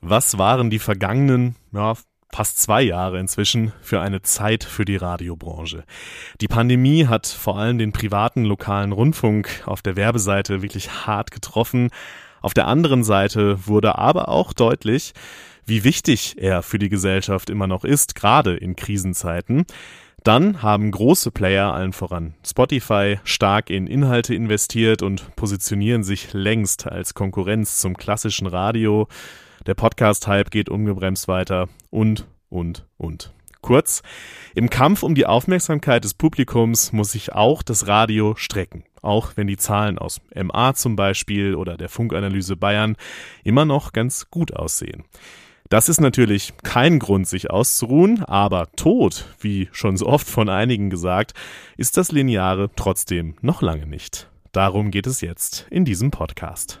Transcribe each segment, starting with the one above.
Was waren die vergangenen, ja, fast zwei Jahre inzwischen für eine Zeit für die Radiobranche. Die Pandemie hat vor allem den privaten lokalen Rundfunk auf der Werbeseite wirklich hart getroffen. Auf der anderen Seite wurde aber auch deutlich, wie wichtig er für die Gesellschaft immer noch ist, gerade in Krisenzeiten. Dann haben große Player, allen voran Spotify, stark in Inhalte investiert und positionieren sich längst als Konkurrenz zum klassischen Radio. Der Podcast-Hype geht ungebremst weiter und, und, und. Kurz, im Kampf um die Aufmerksamkeit des Publikums muss sich auch das Radio strecken, auch wenn die Zahlen aus MA zum Beispiel oder der Funkanalyse Bayern immer noch ganz gut aussehen. Das ist natürlich kein Grund, sich auszuruhen, aber tot, wie schon so oft von einigen gesagt, ist das Lineare trotzdem noch lange nicht. Darum geht es jetzt in diesem Podcast.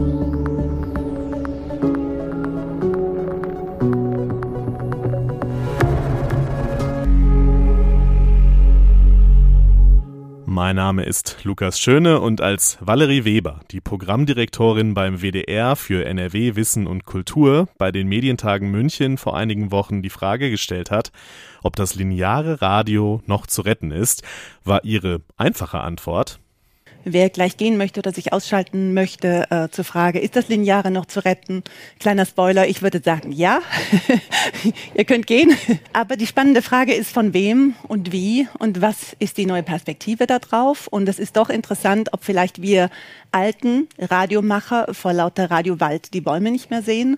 Mein Name ist Lukas Schöne und als Valerie Weber, die Programmdirektorin beim WDR für NRW Wissen und Kultur, bei den Medientagen München vor einigen Wochen die Frage gestellt hat, ob das lineare Radio noch zu retten ist, war ihre einfache Antwort, wer gleich gehen möchte oder sich ausschalten möchte, äh, zur Frage, ist das Lineare noch zu retten? Kleiner Spoiler, ich würde sagen, ja, ihr könnt gehen. Aber die spannende Frage ist, von wem und wie und was ist die neue Perspektive darauf? Und es ist doch interessant, ob vielleicht wir alten Radiomacher vor lauter Radiowald die Bäume nicht mehr sehen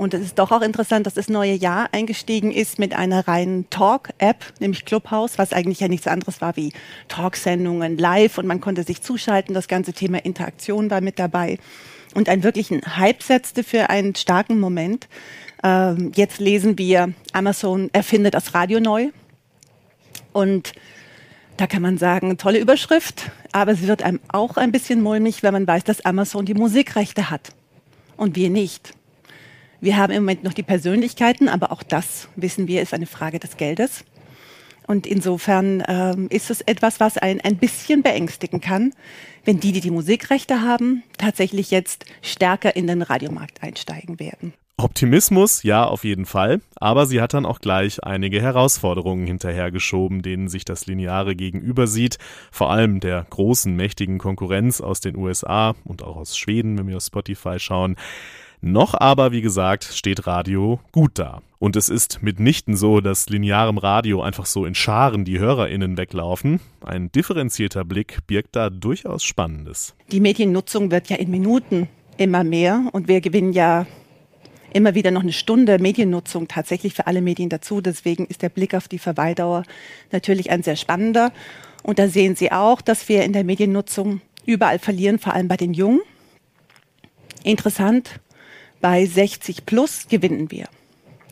und es ist doch auch interessant, dass das neue Jahr eingestiegen ist mit einer reinen Talk-App, nämlich Clubhouse, was eigentlich ja nichts anderes war wie Talksendungen live und man konnte sich zuschalten. Das ganze Thema Interaktion war mit dabei und einen wirklichen Hype setzte für einen starken Moment. Ähm, jetzt lesen wir, Amazon erfindet das Radio neu und da kann man sagen, tolle Überschrift, aber es wird einem auch ein bisschen mulmig, wenn man weiß, dass Amazon die Musikrechte hat und wir nicht. Wir haben im Moment noch die Persönlichkeiten, aber auch das, wissen wir, ist eine Frage des Geldes. Und insofern ähm, ist es etwas, was einen ein bisschen beängstigen kann, wenn die, die die Musikrechte haben, tatsächlich jetzt stärker in den Radiomarkt einsteigen werden. Optimismus, ja, auf jeden Fall. Aber sie hat dann auch gleich einige Herausforderungen hinterhergeschoben, denen sich das Lineare gegenüber sieht. Vor allem der großen, mächtigen Konkurrenz aus den USA und auch aus Schweden, wenn wir auf Spotify schauen. Noch aber, wie gesagt, steht Radio gut da. Und es ist mitnichten so, dass linearem Radio einfach so in Scharen die HörerInnen weglaufen. Ein differenzierter Blick birgt da durchaus Spannendes. Die Mediennutzung wird ja in Minuten immer mehr und wir gewinnen ja immer wieder noch eine Stunde Mediennutzung tatsächlich für alle Medien dazu. Deswegen ist der Blick auf die Verweildauer natürlich ein sehr spannender. Und da sehen Sie auch, dass wir in der Mediennutzung überall verlieren, vor allem bei den Jungen. Interessant, bei 60 plus gewinnen wir.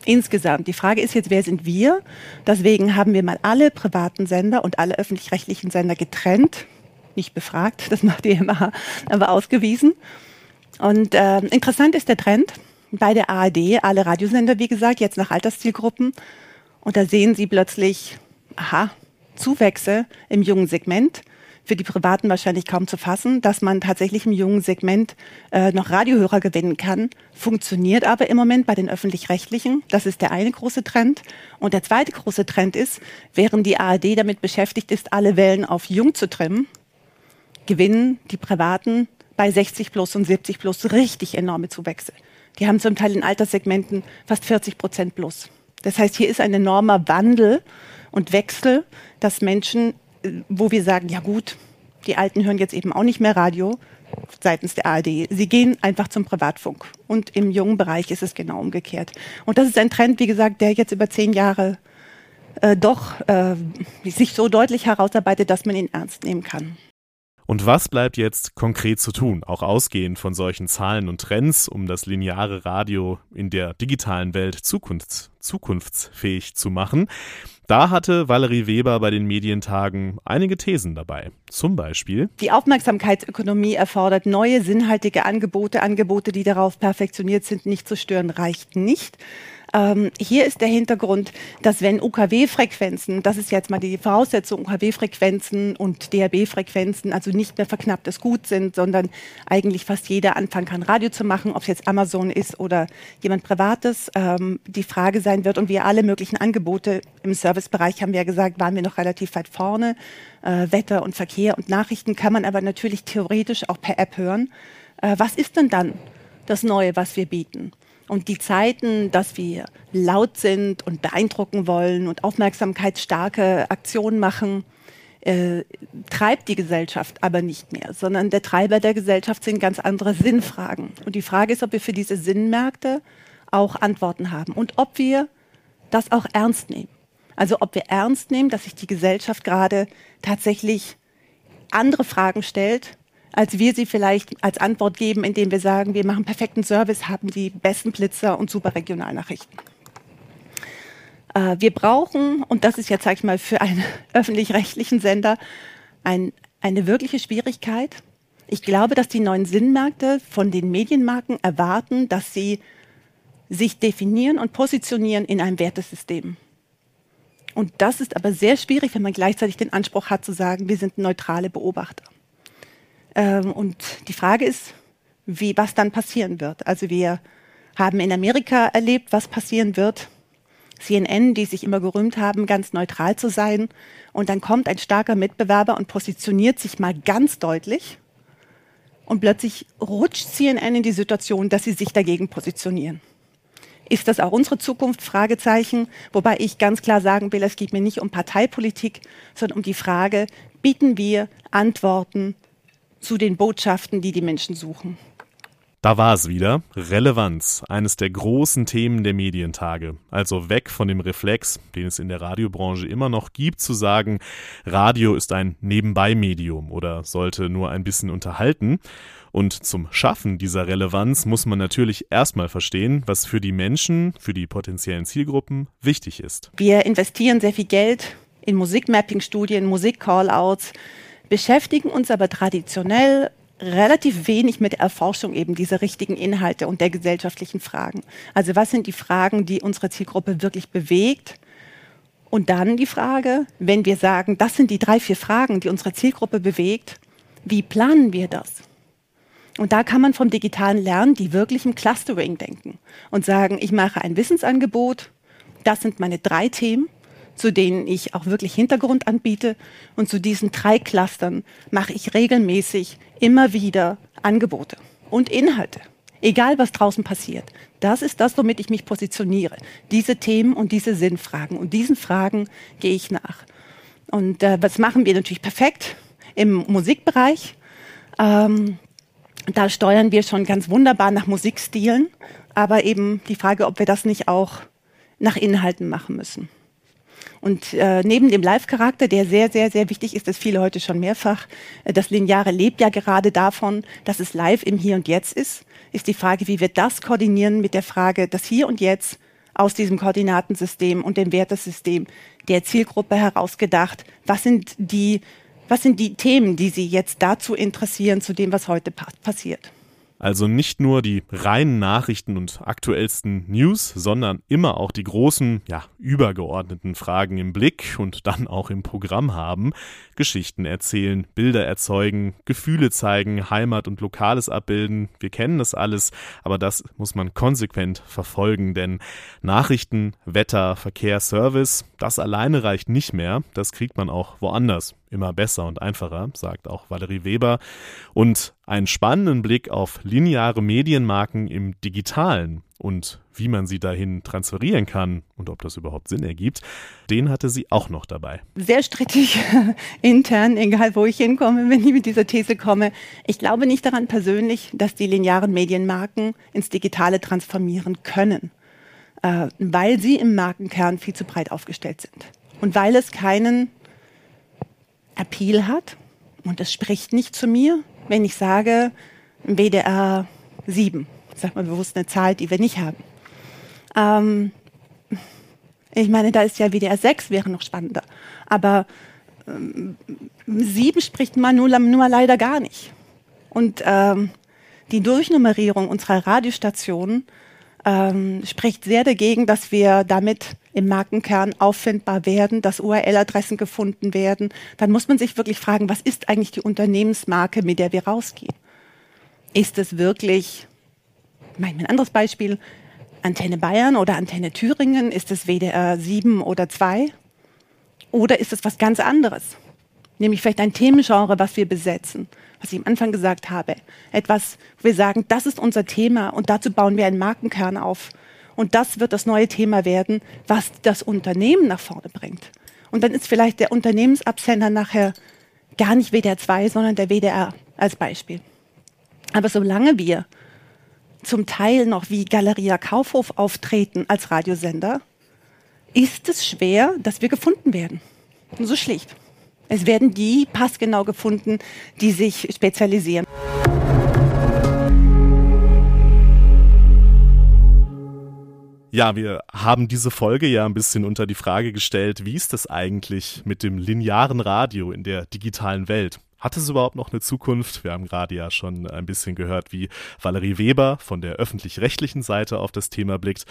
Insgesamt. Die Frage ist jetzt, wer sind wir? Deswegen haben wir mal alle privaten Sender und alle öffentlich-rechtlichen Sender getrennt. Nicht befragt, das macht die MA, aber ausgewiesen. Und äh, interessant ist der Trend bei der ARD, alle Radiosender, wie gesagt, jetzt nach Alterszielgruppen. Und da sehen Sie plötzlich, aha, Zuwächse im jungen Segment für die Privaten wahrscheinlich kaum zu fassen, dass man tatsächlich im jungen Segment äh, noch Radiohörer gewinnen kann. Funktioniert aber im Moment bei den öffentlich-rechtlichen. Das ist der eine große Trend. Und der zweite große Trend ist, während die ARD damit beschäftigt ist, alle Wellen auf jung zu trimmen, gewinnen die Privaten bei 60 plus und 70 plus richtig enorme Zuwächse. Die haben zum Teil in Alterssegmenten fast 40 Prozent plus. Das heißt, hier ist ein enormer Wandel und Wechsel, dass Menschen wo wir sagen, ja gut, die Alten hören jetzt eben auch nicht mehr Radio seitens der ARD. Sie gehen einfach zum Privatfunk. Und im jungen Bereich ist es genau umgekehrt. Und das ist ein Trend, wie gesagt, der jetzt über zehn Jahre äh, doch äh, sich so deutlich herausarbeitet, dass man ihn ernst nehmen kann. Und was bleibt jetzt konkret zu tun, auch ausgehend von solchen Zahlen und Trends, um das lineare Radio in der digitalen Welt zukunfts zukunftsfähig zu machen? Da hatte Valerie Weber bei den Medientagen einige Thesen dabei. Zum Beispiel. Die Aufmerksamkeitsökonomie erfordert neue, sinnhaltige Angebote. Angebote, die darauf perfektioniert sind, nicht zu stören, reicht nicht. Ähm, hier ist der Hintergrund, dass wenn UKW-Frequenzen, das ist jetzt mal die Voraussetzung, UKW-Frequenzen und DRB-Frequenzen also nicht mehr verknapptes Gut sind, sondern eigentlich fast jeder anfangen kann, Radio zu machen, ob es jetzt Amazon ist oder jemand Privates, ähm, die Frage sein wird und wir alle möglichen Angebote im Servicebereich haben wir ja gesagt, waren wir noch relativ weit vorne. Äh, Wetter und Verkehr und Nachrichten kann man aber natürlich theoretisch auch per App hören. Äh, was ist denn dann das Neue, was wir bieten? Und die Zeiten, dass wir laut sind und beeindrucken wollen und aufmerksamkeitsstarke Aktionen machen, äh, treibt die Gesellschaft aber nicht mehr, sondern der Treiber der Gesellschaft sind ganz andere Sinnfragen. Und die Frage ist, ob wir für diese Sinnmärkte auch Antworten haben und ob wir das auch ernst nehmen. Also ob wir ernst nehmen, dass sich die Gesellschaft gerade tatsächlich andere Fragen stellt als wir sie vielleicht als Antwort geben, indem wir sagen, wir machen perfekten Service, haben die besten Blitzer und super Regionalnachrichten. Äh, wir brauchen, und das ist jetzt, sage ich mal, für einen öffentlich-rechtlichen Sender ein, eine wirkliche Schwierigkeit. Ich glaube, dass die neuen Sinnmärkte von den Medienmarken erwarten, dass sie sich definieren und positionieren in einem Wertesystem. Und das ist aber sehr schwierig, wenn man gleichzeitig den Anspruch hat zu sagen, wir sind neutrale Beobachter. Ähm, und die Frage ist, wie, was dann passieren wird. Also wir haben in Amerika erlebt, was passieren wird. CNN, die sich immer gerühmt haben, ganz neutral zu sein. Und dann kommt ein starker Mitbewerber und positioniert sich mal ganz deutlich. Und plötzlich rutscht CNN in die Situation, dass sie sich dagegen positionieren. Ist das auch unsere Zukunft? Fragezeichen. Wobei ich ganz klar sagen will, es geht mir nicht um Parteipolitik, sondern um die Frage, bieten wir Antworten zu den Botschaften, die die Menschen suchen. Da war es wieder. Relevanz, eines der großen Themen der Medientage. Also weg von dem Reflex, den es in der Radiobranche immer noch gibt, zu sagen, Radio ist ein Nebenbei-Medium oder sollte nur ein bisschen unterhalten. Und zum Schaffen dieser Relevanz muss man natürlich erstmal verstehen, was für die Menschen, für die potenziellen Zielgruppen wichtig ist. Wir investieren sehr viel Geld in Musikmapping-Studien, Musik-Callouts beschäftigen uns aber traditionell relativ wenig mit der Erforschung eben dieser richtigen Inhalte und der gesellschaftlichen Fragen. Also was sind die Fragen, die unsere Zielgruppe wirklich bewegt? Und dann die Frage, wenn wir sagen, das sind die drei, vier Fragen, die unsere Zielgruppe bewegt, wie planen wir das? Und da kann man vom digitalen Lernen die wirklich im Clustering denken und sagen, ich mache ein Wissensangebot, das sind meine drei Themen zu denen ich auch wirklich Hintergrund anbiete. Und zu diesen drei Clustern mache ich regelmäßig immer wieder Angebote und Inhalte. Egal, was draußen passiert. Das ist das, womit ich mich positioniere. Diese Themen und diese Sinnfragen. Und diesen Fragen gehe ich nach. Und äh, was machen wir natürlich perfekt im Musikbereich? Ähm, da steuern wir schon ganz wunderbar nach Musikstilen. Aber eben die Frage, ob wir das nicht auch nach Inhalten machen müssen. Und äh, neben dem Live-Charakter, der sehr, sehr, sehr wichtig ist, das viele heute schon mehrfach, äh, das Lineare lebt ja gerade davon, dass es live im Hier und Jetzt ist, ist die Frage, wie wir das koordinieren mit der Frage, das Hier und Jetzt aus diesem Koordinatensystem und dem Wertesystem der Zielgruppe herausgedacht, was sind die, was sind die Themen, die Sie jetzt dazu interessieren, zu dem, was heute pa passiert. Also nicht nur die reinen Nachrichten und aktuellsten News, sondern immer auch die großen, ja, übergeordneten Fragen im Blick und dann auch im Programm haben. Geschichten erzählen, Bilder erzeugen, Gefühle zeigen, Heimat und Lokales abbilden. Wir kennen das alles, aber das muss man konsequent verfolgen, denn Nachrichten, Wetter, Verkehr, Service, das alleine reicht nicht mehr. Das kriegt man auch woanders immer besser und einfacher, sagt auch Valerie Weber. Und einen spannenden Blick auf lineare Medienmarken im digitalen und wie man sie dahin transferieren kann und ob das überhaupt Sinn ergibt, den hatte sie auch noch dabei. Sehr strittig intern, egal wo ich hinkomme, wenn ich mit dieser These komme. Ich glaube nicht daran persönlich, dass die linearen Medienmarken ins Digitale transformieren können, äh, weil sie im Markenkern viel zu breit aufgestellt sind und weil es keinen Appeal hat. Und es spricht nicht zu mir, wenn ich sage, WDR 7. Sag mal bewusst eine Zahl, die wir nicht haben. Ähm, ich meine, da ist ja WDR 6 wäre noch spannender. Aber ähm, 7 spricht man nur, nur leider gar nicht. Und ähm, die Durchnummerierung unserer Radiostationen ähm, spricht sehr dagegen, dass wir damit im Markenkern auffindbar werden, dass URL-Adressen gefunden werden. Dann muss man sich wirklich fragen, was ist eigentlich die Unternehmensmarke, mit der wir rausgehen? Ist es wirklich, mein, ein anderes Beispiel, Antenne Bayern oder Antenne Thüringen? Ist es WDR 7 oder 2? Oder ist es was ganz anderes? Nämlich vielleicht ein Themengenre, was wir besetzen was ich am Anfang gesagt habe. Etwas, wo wir sagen, das ist unser Thema und dazu bauen wir einen Markenkern auf. Und das wird das neue Thema werden, was das Unternehmen nach vorne bringt. Und dann ist vielleicht der Unternehmensabsender nachher gar nicht WDR 2, sondern der WDR als Beispiel. Aber solange wir zum Teil noch wie Galeria Kaufhof auftreten als Radiosender, ist es schwer, dass wir gefunden werden. So schlicht. Es werden die passgenau gefunden, die sich spezialisieren. Ja, wir haben diese Folge ja ein bisschen unter die Frage gestellt, wie ist das eigentlich mit dem linearen Radio in der digitalen Welt? Hat es überhaupt noch eine Zukunft? Wir haben gerade ja schon ein bisschen gehört, wie Valerie Weber von der öffentlich-rechtlichen Seite auf das Thema blickt.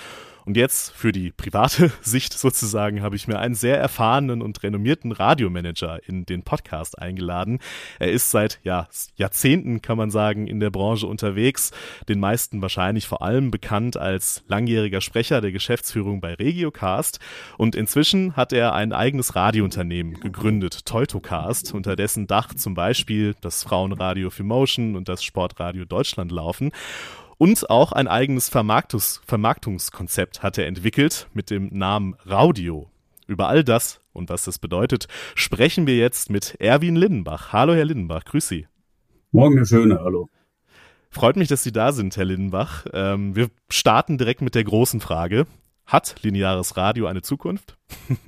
Und jetzt für die private Sicht sozusagen habe ich mir einen sehr erfahrenen und renommierten Radiomanager in den Podcast eingeladen. Er ist seit ja, Jahrzehnten, kann man sagen, in der Branche unterwegs, den meisten wahrscheinlich vor allem bekannt als langjähriger Sprecher der Geschäftsführung bei Regiocast. Und inzwischen hat er ein eigenes Radiounternehmen gegründet, Teutocast, unter dessen Dach zum Beispiel das Frauenradio für Motion und das Sportradio Deutschland laufen. Und auch ein eigenes Vermarktungs Vermarktungskonzept hat er entwickelt mit dem Namen Raudio. Über all das und was das bedeutet, sprechen wir jetzt mit Erwin Lindenbach. Hallo, Herr Lindenbach, grüß Sie. Morgen, Herr Schöne, hallo. Freut mich, dass Sie da sind, Herr Lindenbach. Ähm, wir starten direkt mit der großen Frage. Hat lineares Radio eine Zukunft?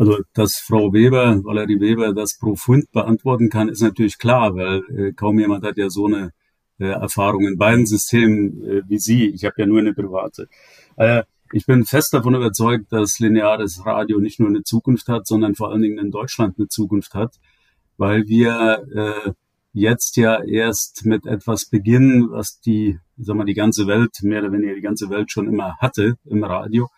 Also, dass Frau Weber, Valerie Weber, das profund beantworten kann, ist natürlich klar, weil äh, kaum jemand hat ja so eine Erfahrung in beiden Systemen äh, wie Sie. Ich habe ja nur eine private. Äh, ich bin fest davon überzeugt, dass lineares Radio nicht nur eine Zukunft hat, sondern vor allen Dingen in Deutschland eine Zukunft hat, weil wir äh, jetzt ja erst mit etwas beginnen, was die, sag mal, die ganze Welt, mehr oder weniger die ganze Welt schon immer hatte im Radio,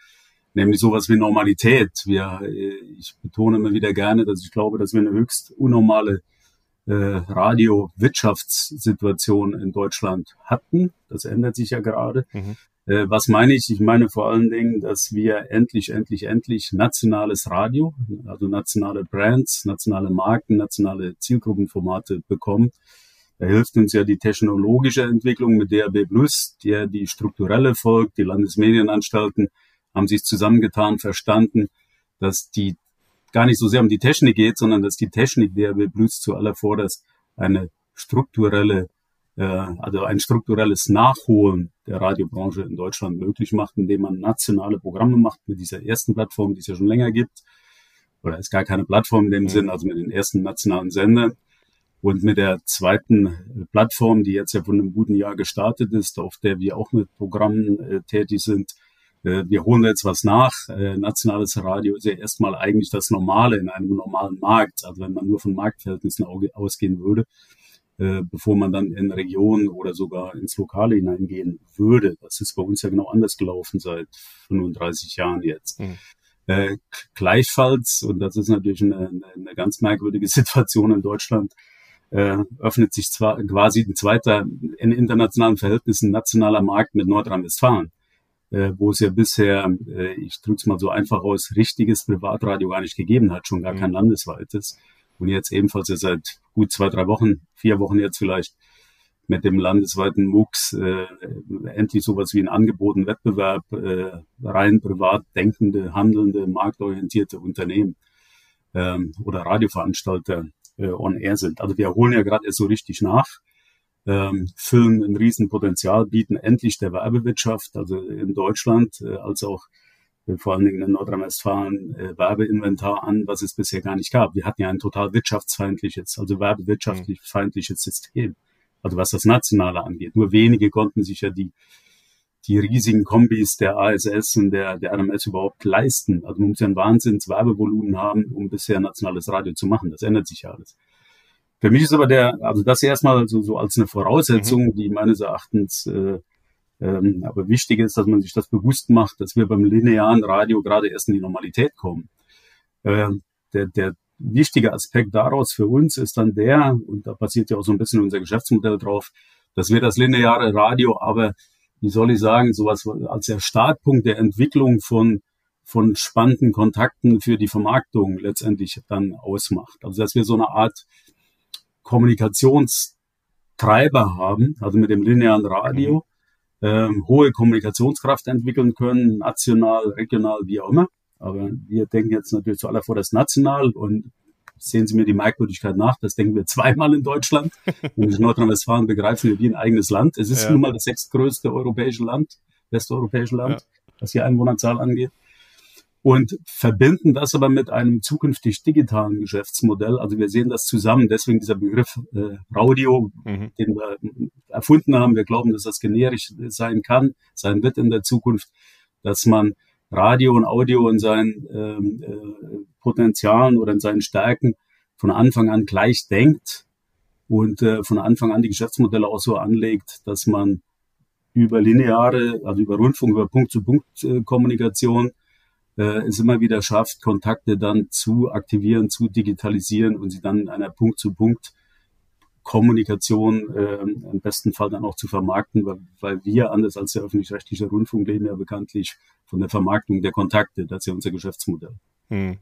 nämlich sowas wie Normalität. Wir, äh, ich betone immer wieder gerne, dass ich glaube, dass wir eine höchst unnormale äh, Radio-Wirtschaftssituation in Deutschland hatten. Das ändert sich ja gerade. Mhm. Äh, was meine ich? Ich meine vor allen Dingen, dass wir endlich, endlich, endlich nationales Radio, also nationale Brands, nationale Marken, nationale Zielgruppenformate bekommen. Da hilft uns ja die technologische Entwicklung mit DRB Plus, der die strukturelle folgt. Die Landesmedienanstalten haben sich zusammengetan, verstanden, dass die gar nicht so sehr um die Technik geht, sondern dass die Technik der Blues zuallervorderst eine strukturelle, äh, also ein strukturelles Nachholen der Radiobranche in Deutschland möglich macht, indem man nationale Programme macht mit dieser ersten Plattform, die es ja schon länger gibt. Oder ist gar keine Plattform in dem mhm. Sinn, also mit den ersten nationalen Sendern. Und mit der zweiten Plattform, die jetzt ja von einem guten Jahr gestartet ist, auf der wir auch mit Programmen äh, tätig sind, äh, wir holen jetzt was nach. Äh, nationales Radio ist ja erstmal eigentlich das Normale in einem normalen Markt. Also wenn man nur von Marktverhältnissen ausgehen würde, äh, bevor man dann in Regionen oder sogar ins Lokale hineingehen würde. Das ist bei uns ja genau anders gelaufen seit 35 Jahren jetzt. Mhm. Äh, gleichfalls, und das ist natürlich eine, eine ganz merkwürdige Situation in Deutschland, äh, öffnet sich zwar quasi ein zweiter in internationalen Verhältnissen nationaler Markt mit Nordrhein-Westfalen äh, wo es ja bisher, äh, ich drücke es mal so einfach aus, richtiges Privatradio gar nicht gegeben hat, schon gar mhm. kein landesweites. Und jetzt ebenfalls ja seit gut zwei, drei Wochen, vier Wochen jetzt vielleicht mit dem landesweiten MUX äh, endlich sowas wie ein Angebot, ein Wettbewerb, äh, rein privat denkende, handelnde, marktorientierte Unternehmen ähm, oder Radioveranstalter äh, on air sind. Also wir holen ja gerade erst so richtig nach ähm, füllen ein Riesenpotenzial, bieten endlich der Werbewirtschaft, also in Deutschland, äh, als auch äh, vor allen Dingen in Nordrhein-Westfalen äh, Werbeinventar an, was es bisher gar nicht gab. Wir hatten ja ein total wirtschaftsfeindliches, also werbewirtschaftlich feindliches System, also was das Nationale angeht. Nur wenige konnten sich ja die die riesigen Kombis der ASS und der, der RMS überhaupt leisten. Also man muss ja ein Wahnsinns-Werbevolumen haben, um bisher nationales Radio zu machen. Das ändert sich ja alles. Für mich ist aber der, also das erstmal so, so als eine Voraussetzung, mhm. die meines Erachtens äh, Ähm, aber wichtig ist, dass man sich das bewusst macht, dass wir beim linearen Radio gerade erst in die Normalität kommen. Ähm, der, der wichtige Aspekt daraus für uns ist dann der, und da basiert ja auch so ein bisschen unser Geschäftsmodell drauf, dass wir das lineare Radio aber, wie soll ich sagen, sowas als der Startpunkt der Entwicklung von von spannenden Kontakten für die Vermarktung letztendlich dann ausmacht. Also dass wir so eine Art Kommunikationstreiber haben, also mit dem linearen Radio, mhm. ähm, hohe Kommunikationskraft entwickeln können, national, regional, wie auch immer. Aber wir denken jetzt natürlich zuallervorderst national und sehen Sie mir die Merkwürdigkeit nach, das denken wir zweimal in Deutschland. in Nordrhein-Westfalen begreifen wir wie ein eigenes Land. Es ist ja. nun mal das sechstgrößte europäische Land, westeuropäische Land, ja. was die Einwohnerzahl angeht und verbinden das aber mit einem zukünftig digitalen Geschäftsmodell. Also wir sehen das zusammen, deswegen dieser Begriff äh, Radio, mhm. den wir erfunden haben. Wir glauben, dass das generisch sein kann, sein wird in der Zukunft, dass man Radio und Audio in seinen ähm, äh, Potenzialen oder in seinen Stärken von Anfang an gleich denkt und äh, von Anfang an die Geschäftsmodelle auch so anlegt, dass man über lineare, also über Rundfunk, über Punkt-zu-Punkt-Kommunikation äh, es immer wieder schafft, Kontakte dann zu aktivieren, zu digitalisieren und sie dann in einer Punkt-zu-Punkt Kommunikation äh, im besten Fall dann auch zu vermarkten, weil, weil wir, anders als der öffentlich-rechtliche Rundfunk, leben ja bekanntlich von der Vermarktung der Kontakte. Das ist ja unser Geschäftsmodell. Hm.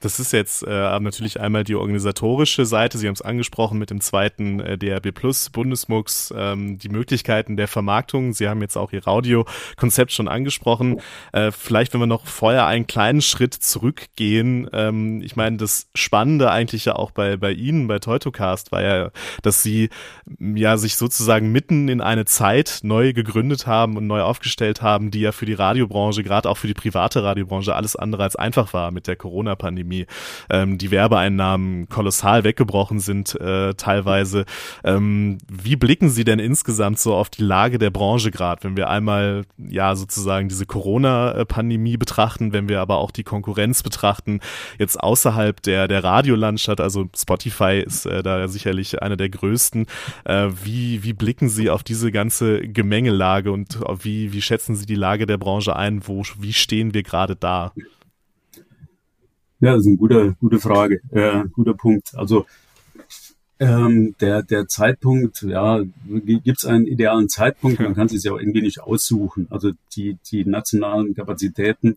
Das ist jetzt äh, natürlich einmal die organisatorische Seite. Sie haben es angesprochen mit dem zweiten äh, DRB Plus Bundesmux, ähm, die Möglichkeiten der Vermarktung. Sie haben jetzt auch Ihr Audiokonzept schon angesprochen. Äh, vielleicht, wenn wir noch vorher einen kleinen Schritt zurückgehen. Ähm, ich meine, das Spannende eigentlich ja auch bei, bei Ihnen, bei Teutocast, war ja, dass Sie ja sich sozusagen mitten in eine Zeit neu gegründet haben und neu aufgestellt haben, die ja für die Radiobranche, gerade auch für die private Radiobranche, alles andere als einfach war mit der Corona-Pandemie. Ähm, die Werbeeinnahmen kolossal weggebrochen sind äh, teilweise. Ähm, wie blicken Sie denn insgesamt so auf die Lage der Branche gerade, wenn wir einmal ja sozusagen diese Corona-Pandemie betrachten, wenn wir aber auch die Konkurrenz betrachten, jetzt außerhalb der, der Radiolandschaft, also Spotify ist äh, da sicherlich einer der größten. Äh, wie, wie blicken Sie auf diese ganze Gemengelage und wie, wie schätzen Sie die Lage der Branche ein? Wo, wie stehen wir gerade da? Ja, das ist eine gute, gute Frage, äh, guter Punkt. Also ähm, der, der Zeitpunkt, ja, gibt es einen idealen Zeitpunkt? Man kann sich ja auch irgendwie nicht aussuchen. Also die, die nationalen Kapazitäten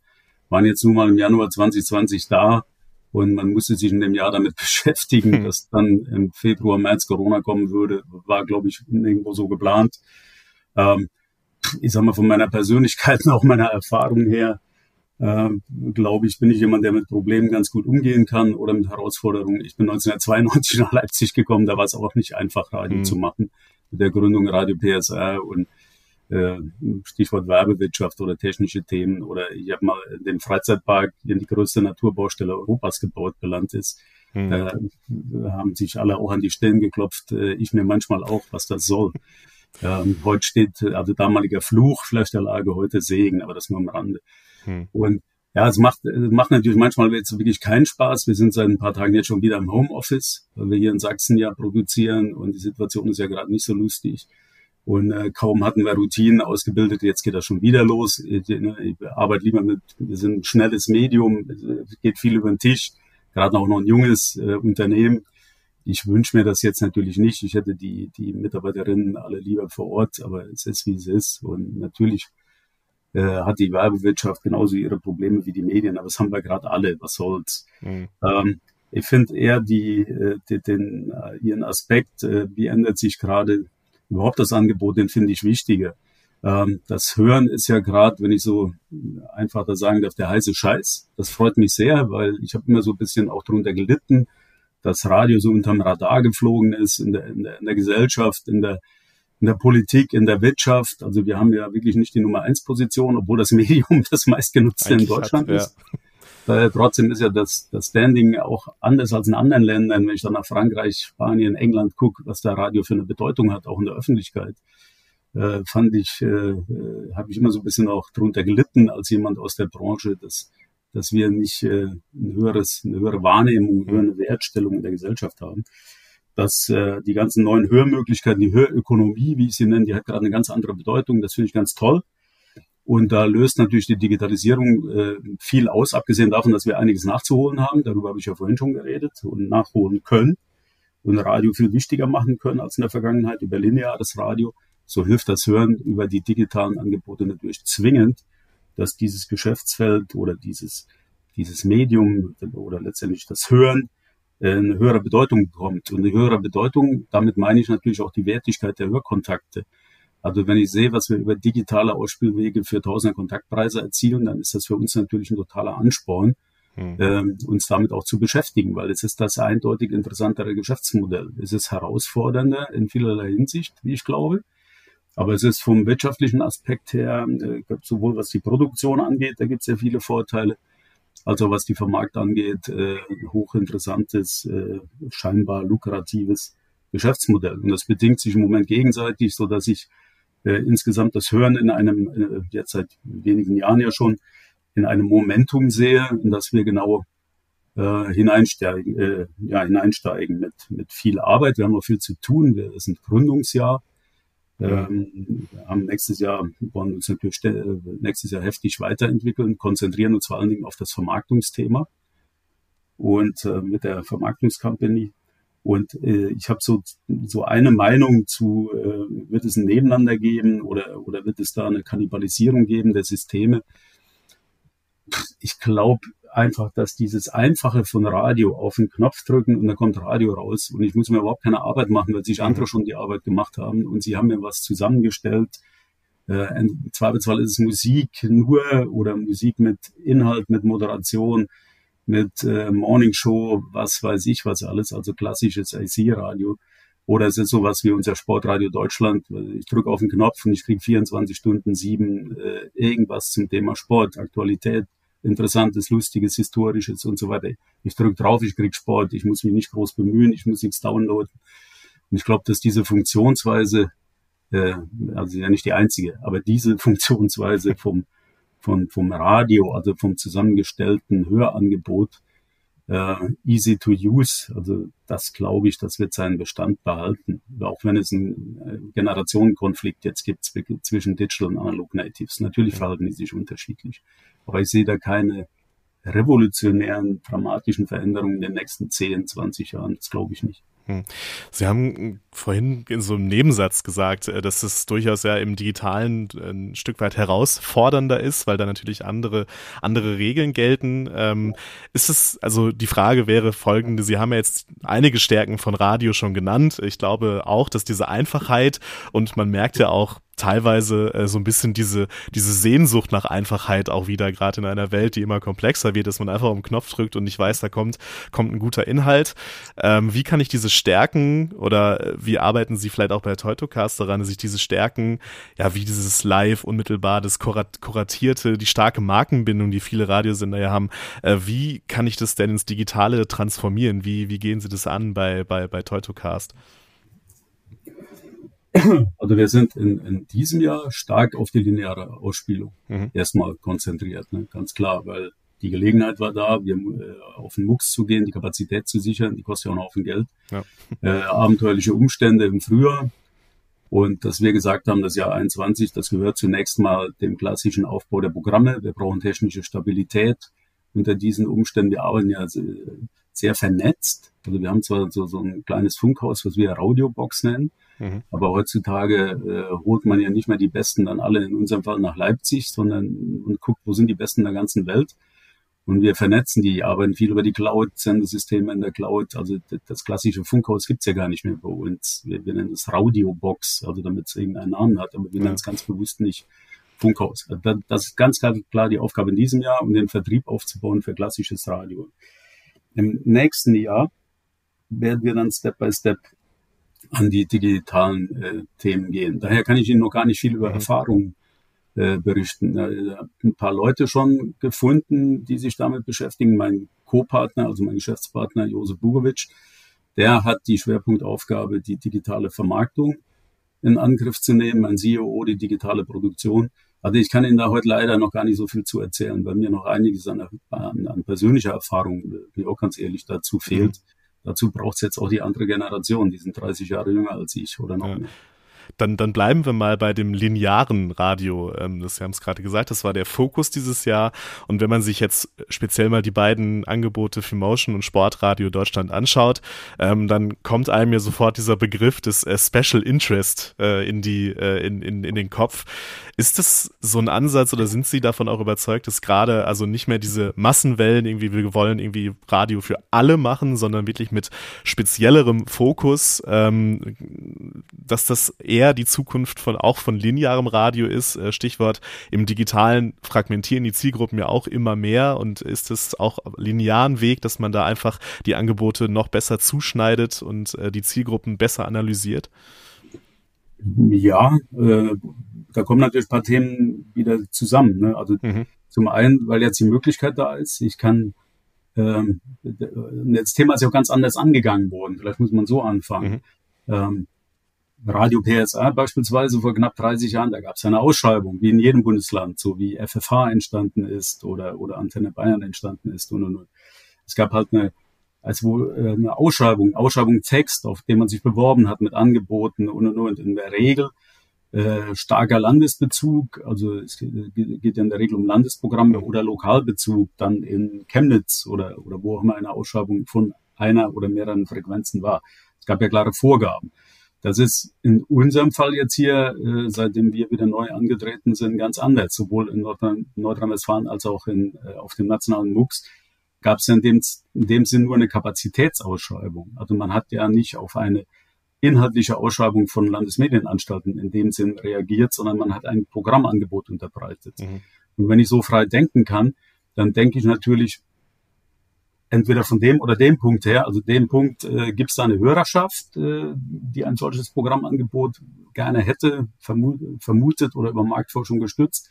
waren jetzt nun mal im Januar 2020 da und man musste sich in dem Jahr damit beschäftigen, hm. dass dann im Februar, März Corona kommen würde, war, glaube ich, irgendwo so geplant. Ähm, ich sag mal, von meiner Persönlichkeit und auch meiner Erfahrung her, äh, glaube ich, bin ich jemand, der mit Problemen ganz gut umgehen kann oder mit Herausforderungen. Ich bin 1992 nach Leipzig gekommen, da war es auch nicht einfach, Radio mhm. zu machen. Mit der Gründung Radio PSR und äh, Stichwort Werbewirtschaft oder technische Themen. Oder ich habe mal den Freizeitpark, der die größte Naturbaustelle Europas gebaut, belandt ist. Mhm. Da haben sich alle auch an die Stellen geklopft. Äh, ich mir manchmal auch, was das soll. Ähm, heute steht, also damaliger Fluch vielleicht der Lage, heute Segen, aber das nur am Rande. Hm. Und ja, es macht, macht natürlich manchmal jetzt wirklich keinen Spaß. Wir sind seit ein paar Tagen jetzt schon wieder im Homeoffice, weil wir hier in Sachsen ja produzieren und die Situation ist ja gerade nicht so lustig. Und äh, kaum hatten wir Routinen ausgebildet, jetzt geht das schon wieder los. Ich, ne, ich arbeite lieber mit, wir sind ein schnelles Medium, geht viel über den Tisch, gerade auch noch ein junges äh, Unternehmen. Ich wünsche mir das jetzt natürlich nicht. Ich hätte die, die Mitarbeiterinnen alle lieber vor Ort, aber es ist, wie es ist. Und natürlich äh, hat die Werbewirtschaft genauso ihre Probleme wie die Medien, aber das haben wir gerade alle, was soll's. Mhm. Ähm, ich finde eher die, äh, die, den, äh, ihren Aspekt, äh, wie ändert sich gerade überhaupt das Angebot, den finde ich wichtiger. Ähm, das Hören ist ja gerade, wenn ich so einfach da sagen darf, der heiße Scheiß. Das freut mich sehr, weil ich habe immer so ein bisschen auch darunter gelitten, dass Radio so unterm Radar geflogen ist in der, in der, in der Gesellschaft, in der in der Politik, in der Wirtschaft. Also wir haben ja wirklich nicht die Nummer eins Position, obwohl das Medium das meistgenutzte in Deutschland hat, ist. Ja. Äh, trotzdem ist ja das, das Standing auch anders als in anderen Ländern. Wenn ich dann nach Frankreich, Spanien, England gucke, was da Radio für eine Bedeutung hat, auch in der Öffentlichkeit, äh, fand ich, äh, äh, habe ich immer so ein bisschen auch drunter gelitten als jemand aus der Branche, dass, dass wir nicht äh, ein höheres, eine höhere Wahrnehmung, eine höhere Wertstellung in der Gesellschaft haben. Dass äh, die ganzen neuen Hörmöglichkeiten, die Hörökonomie, wie ich sie nenne, die hat gerade eine ganz andere Bedeutung. Das finde ich ganz toll. Und da löst natürlich die Digitalisierung äh, viel aus, abgesehen davon, dass wir einiges nachzuholen haben. Darüber habe ich ja vorhin schon geredet und nachholen können und Radio viel wichtiger machen können als in der Vergangenheit über lineares Radio. So hilft das Hören über die digitalen Angebote natürlich zwingend, dass dieses Geschäftsfeld oder dieses, dieses Medium oder letztendlich das Hören eine höhere Bedeutung bekommt. Und eine höhere Bedeutung, damit meine ich natürlich auch die Wertigkeit der Hörkontakte. Also wenn ich sehe, was wir über digitale Ausspielwege für tausende Kontaktpreise erzielen, dann ist das für uns natürlich ein totaler Ansporn, mhm. ähm, uns damit auch zu beschäftigen, weil es ist das eindeutig interessantere Geschäftsmodell. Es ist herausfordernder in vielerlei Hinsicht, wie ich glaube. Aber es ist vom wirtschaftlichen Aspekt her, äh, sowohl was die Produktion angeht, da gibt es ja viele Vorteile, also was die Vermarkt angeht, äh, hochinteressantes, äh, scheinbar lukratives Geschäftsmodell. Und das bedingt sich im Moment gegenseitig, so dass ich äh, insgesamt das Hören in einem, äh, jetzt seit wenigen Jahren ja schon, in einem Momentum sehe, in das wir genau äh, hineinsteigen, äh, ja, hineinsteigen mit, mit viel Arbeit. Wir haben noch viel zu tun. Wir sind Gründungsjahr. Ähm, wir haben nächstes Jahr, wollen uns natürlich äh, nächstes Jahr heftig weiterentwickeln, konzentrieren uns vor allen Dingen auf das Vermarktungsthema und äh, mit der Vermarktungskompanie und äh, ich habe so, so eine Meinung zu, äh, wird es ein Nebeneinander geben oder, oder wird es da eine Kannibalisierung geben der Systeme? Ich glaube einfach, dass dieses Einfache von Radio auf den Knopf drücken und dann kommt Radio raus und ich muss mir überhaupt keine Arbeit machen, weil sich andere schon die Arbeit gemacht haben und sie haben mir was zusammengestellt. Äh, Im Zweifelsfall ist es Musik nur oder Musik mit Inhalt, mit Moderation mit äh, Morning Show, was weiß ich was alles, also klassisches IC-Radio. Oder es ist sowas wie unser Sportradio Deutschland. Ich drücke auf den Knopf und ich kriege 24 Stunden sieben äh, irgendwas zum Thema Sport, Aktualität, Interessantes, Lustiges, Historisches und so weiter. Ich drücke drauf, ich krieg Sport, ich muss mich nicht groß bemühen, ich muss nichts downloaden. Und ich glaube, dass diese Funktionsweise, äh, also ja nicht die einzige, aber diese Funktionsweise vom von, vom Radio, also vom zusammengestellten Hörangebot, äh, easy to use. Also das glaube ich, das wird seinen Bestand behalten. Auch wenn es einen äh, Generationenkonflikt jetzt gibt zwischen Digital und Analog Natives. Natürlich verhalten die sich unterschiedlich. Aber ich sehe da keine revolutionären, dramatischen Veränderungen in den nächsten 10, 20 Jahren. Das glaube ich nicht. Hm. Sie haben vorhin in so einem Nebensatz gesagt, äh, dass es durchaus ja im Digitalen äh, ein Stück weit herausfordernder ist, weil da natürlich andere, andere Regeln gelten. Ähm, ist es, also die Frage wäre folgende, Sie haben ja jetzt einige Stärken von Radio schon genannt. Ich glaube auch, dass diese Einfachheit und man merkt ja auch teilweise äh, so ein bisschen diese, diese Sehnsucht nach Einfachheit auch wieder, gerade in einer Welt, die immer komplexer wird, dass man einfach auf den Knopf drückt und nicht weiß, da kommt, kommt ein guter Inhalt. Ähm, wie kann ich diese Stärken oder äh, wie arbeiten Sie vielleicht auch bei Teutocast daran, dass ich diese Stärken, ja, wie dieses Live unmittelbar, das Kuratierte, die starke Markenbindung, die viele Radiosender ja haben, äh, wie kann ich das denn ins Digitale transformieren? Wie, wie gehen Sie das an bei, bei, bei Teutocast? Also wir sind in, in diesem Jahr stark auf die lineare Ausspielung mhm. erstmal konzentriert, ne? ganz klar, weil die Gelegenheit war da, wir, äh, auf den MUX zu gehen, die Kapazität zu sichern, die kostet ja auch einen Haufen Geld. Ja. Äh, abenteuerliche Umstände im Frühjahr. Und dass wir gesagt haben, das Jahr 21, das gehört zunächst mal dem klassischen Aufbau der Programme. Wir brauchen technische Stabilität unter diesen Umständen. Wir arbeiten ja sehr vernetzt. Also wir haben zwar so, so ein kleines Funkhaus, was wir Radiobox nennen, mhm. aber heutzutage äh, holt man ja nicht mehr die Besten dann alle in unserem Fall nach Leipzig, sondern und guckt, wo sind die Besten der ganzen Welt. Und wir vernetzen die, arbeiten viel über die Cloud, Sendesysteme in der Cloud. Also das klassische Funkhaus gibt's ja gar nicht mehr bei uns. Wir, wir nennen es Radiobox, also damit es irgendeinen Namen hat, aber wir ja. nennen es ganz bewusst nicht Funkhaus. Das ist ganz klar die Aufgabe in diesem Jahr, um den Vertrieb aufzubauen für klassisches Radio. Im nächsten Jahr werden wir dann Step by Step an die digitalen äh, Themen gehen. Daher kann ich Ihnen noch gar nicht viel über mhm. Erfahrungen äh, berichten. Äh, ein paar Leute schon gefunden, die sich damit beschäftigen. Mein Co-Partner, also mein Geschäftspartner Josef Bugovic, der hat die Schwerpunktaufgabe, die digitale Vermarktung in Angriff zu nehmen, mein CEO, die digitale Produktion. Also ich kann Ihnen da heute leider noch gar nicht so viel zu erzählen, weil mir noch einiges an, an, an persönlicher Erfahrung, wie auch ganz ehrlich dazu fehlt. Dazu braucht es jetzt auch die andere Generation, die sind 30 Jahre jünger als ich oder noch ja. mehr. Dann, dann bleiben wir mal bei dem linearen Radio. Ähm, das, haben es gerade gesagt, das war der Fokus dieses Jahr. Und wenn man sich jetzt speziell mal die beiden Angebote für Motion und Sportradio Deutschland anschaut, ähm, dann kommt einem ja sofort dieser Begriff des äh, Special Interest äh, in, die, äh, in, in, in den Kopf. Ist das so ein Ansatz oder sind Sie davon auch überzeugt, dass gerade also nicht mehr diese Massenwellen irgendwie, wir wollen irgendwie Radio für alle machen, sondern wirklich mit speziellerem Fokus, ähm, dass das eher die Zukunft von auch von linearem Radio ist. Äh, Stichwort im digitalen fragmentieren die Zielgruppen ja auch immer mehr und ist es auch linearen Weg, dass man da einfach die Angebote noch besser zuschneidet und äh, die Zielgruppen besser analysiert? Ja, äh, da kommen natürlich ein paar Themen wieder zusammen. Ne? Also mhm. zum einen, weil jetzt die Möglichkeit da ist, ich kann ähm, das Thema ist ja auch ganz anders angegangen worden. Vielleicht muss man so anfangen. Mhm. Ähm, Radio PSR beispielsweise vor knapp 30 Jahren, da gab es eine Ausschreibung, wie in jedem Bundesland, so wie FFH entstanden ist oder, oder Antenne Bayern entstanden ist und, und, und. Es gab halt eine, also eine Ausschreibung, Ausschreibung Text, auf dem man sich beworben hat mit Angeboten und, und, und. In der Regel äh, starker Landesbezug, also es geht ja in der Regel um Landesprogramme oder Lokalbezug, dann in Chemnitz oder, oder wo auch immer eine Ausschreibung von einer oder mehreren Frequenzen war. Es gab ja klare Vorgaben. Das ist in unserem Fall jetzt hier, äh, seitdem wir wieder neu angetreten sind, ganz anders. Sowohl in Nordrhein-Westfalen als auch in, äh, auf dem nationalen MUX gab es in dem, in dem Sinn nur eine Kapazitätsausschreibung. Also man hat ja nicht auf eine inhaltliche Ausschreibung von Landesmedienanstalten in dem Sinn reagiert, sondern man hat ein Programmangebot unterbreitet. Mhm. Und wenn ich so frei denken kann, dann denke ich natürlich, entweder von dem oder dem Punkt her, also dem Punkt, äh, gibt es da eine Hörerschaft, äh, die ein solches Programmangebot gerne hätte, vermu vermutet oder über Marktforschung gestützt.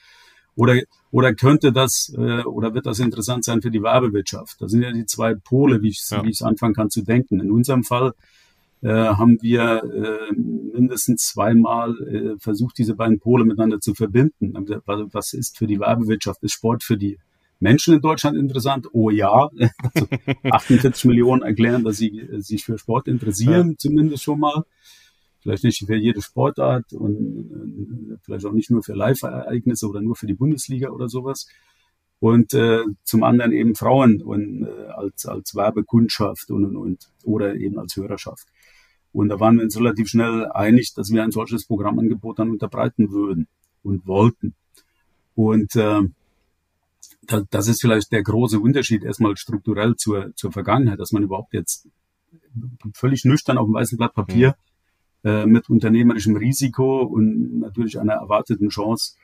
Oder, oder könnte das äh, oder wird das interessant sein für die Werbewirtschaft? Das sind ja die zwei Pole, wie ich es ja. wie anfangen kann zu denken. In unserem Fall äh, haben wir äh, mindestens zweimal äh, versucht, diese beiden Pole miteinander zu verbinden. Was ist für die Werbewirtschaft, ist Sport für die Menschen in Deutschland interessant? Oh ja. Also 48 Millionen erklären, dass sie sich für Sport interessieren, ja. zumindest schon mal. Vielleicht nicht für jede Sportart und äh, vielleicht auch nicht nur für Live-Ereignisse oder nur für die Bundesliga oder sowas. Und äh, zum anderen eben Frauen und äh, als, als Werbekundschaft und, und, und oder eben als Hörerschaft. Und da waren wir uns relativ schnell einig, dass wir ein solches Programmangebot dann unterbreiten würden und wollten. Und äh, das ist vielleicht der große Unterschied erstmal strukturell zur, zur Vergangenheit, dass man überhaupt jetzt völlig nüchtern auf dem weißen Blatt Papier mhm. Äh, mit unternehmerischem Risiko und natürlich einer erwarteten Chance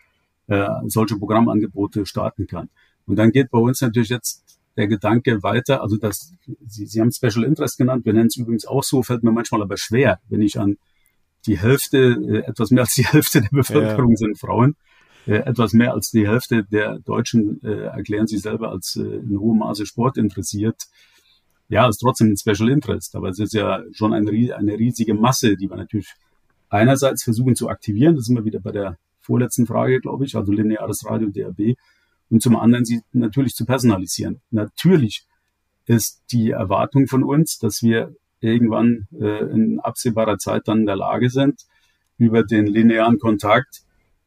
äh, solche Programmangebote starten kann. Und dann geht bei uns natürlich jetzt der Gedanke weiter, also das, Sie, Sie haben Special Interest genannt, wir nennen es übrigens auch so, fällt mir manchmal aber schwer, wenn ich an die Hälfte, äh, etwas mehr als die Hälfte der Bevölkerung ja. sind Frauen äh, etwas mehr als die Hälfte der Deutschen äh, erklären sich selber als äh, in hohem Maße Sport interessiert. Ja, ist trotzdem ein Special Interest, aber es ist ja schon ein, eine riesige Masse, die wir natürlich einerseits versuchen zu aktivieren. Das sind wir wieder bei der vorletzten Frage, glaube ich, also lineares Radio, DRB. Und zum anderen sie natürlich zu personalisieren. Natürlich ist die Erwartung von uns, dass wir irgendwann äh, in absehbarer Zeit dann in der Lage sind, über den linearen Kontakt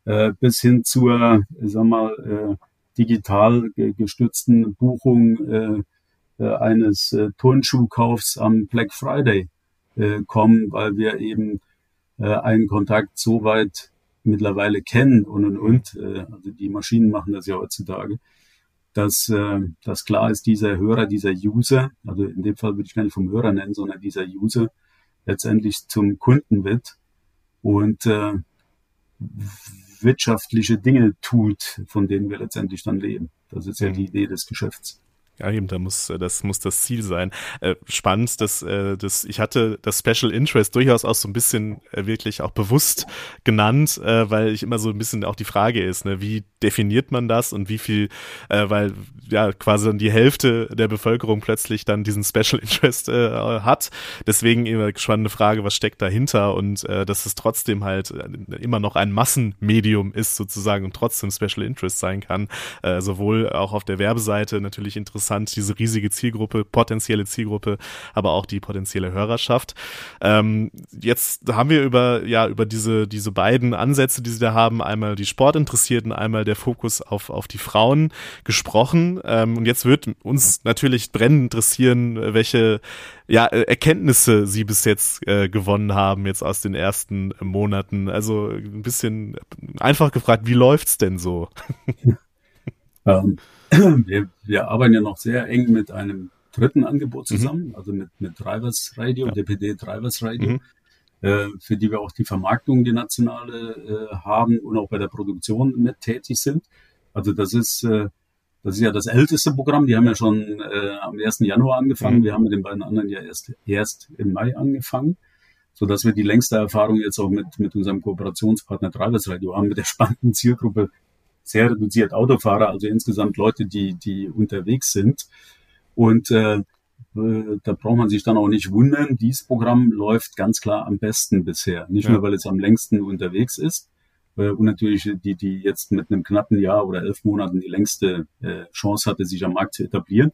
äh, bis hin zur, sag mal, äh, digital gestützten Buchung äh, eines äh, Turnschuhkaufs am Black Friday äh, kommen, weil wir eben äh, einen Kontakt so weit mittlerweile kennen und und und. Äh, also die Maschinen machen das ja heutzutage, dass, äh, dass klar ist, dieser Hörer, dieser User, also in dem Fall würde ich gar nicht vom Hörer nennen, sondern dieser User letztendlich zum Kunden wird und äh, wirtschaftliche Dinge tut, von denen wir letztendlich dann leben. Das ist ja die Idee des Geschäfts. Ja, eben, da muss, äh, das muss das Ziel sein. Äh, spannend, dass, äh, dass ich hatte das Special Interest durchaus auch so ein bisschen äh, wirklich auch bewusst genannt, äh, weil ich immer so ein bisschen auch die Frage ist, ne, wie definiert man das und wie viel, äh, weil ja quasi dann die Hälfte der Bevölkerung plötzlich dann diesen Special Interest äh, hat. Deswegen immer spannende Frage, was steckt dahinter und äh, dass es trotzdem halt äh, immer noch ein Massenmedium ist sozusagen und trotzdem Special Interest sein kann, äh, sowohl auch auf der Werbeseite natürlich interessant interessant, diese riesige Zielgruppe, potenzielle Zielgruppe, aber auch die potenzielle Hörerschaft. Ähm, jetzt haben wir über, ja, über diese, diese beiden Ansätze, die sie da haben, einmal die Sportinteressierten, einmal der Fokus auf, auf die Frauen gesprochen. Ähm, und jetzt wird uns natürlich brennend interessieren, welche ja, Erkenntnisse sie bis jetzt äh, gewonnen haben, jetzt aus den ersten Monaten. Also ein bisschen einfach gefragt, wie läuft's denn so? ähm, wir, wir arbeiten ja noch sehr eng mit einem dritten Angebot mhm. zusammen, mhm. also mit, mit Drivers Radio, ja. DPD Drivers Radio, mhm. äh, für die wir auch die Vermarktung, die nationale äh, haben und auch bei der Produktion mit tätig sind. Also das ist, äh, das ist ja das älteste Programm. Die haben ja schon äh, am 1. Januar angefangen. Mhm. Wir haben mit den beiden anderen ja erst, erst im Mai angefangen, so dass wir die längste Erfahrung jetzt auch mit, mit unserem Kooperationspartner Drivers Radio haben, mit der spannenden Zielgruppe sehr reduziert Autofahrer, also insgesamt Leute, die, die unterwegs sind. Und äh, äh, da braucht man sich dann auch nicht wundern. Dieses Programm läuft ganz klar am besten bisher. Nicht ja. nur, weil es am längsten unterwegs ist äh, und natürlich die, die jetzt mit einem knappen Jahr oder elf Monaten die längste äh, Chance hatte, sich am Markt zu etablieren.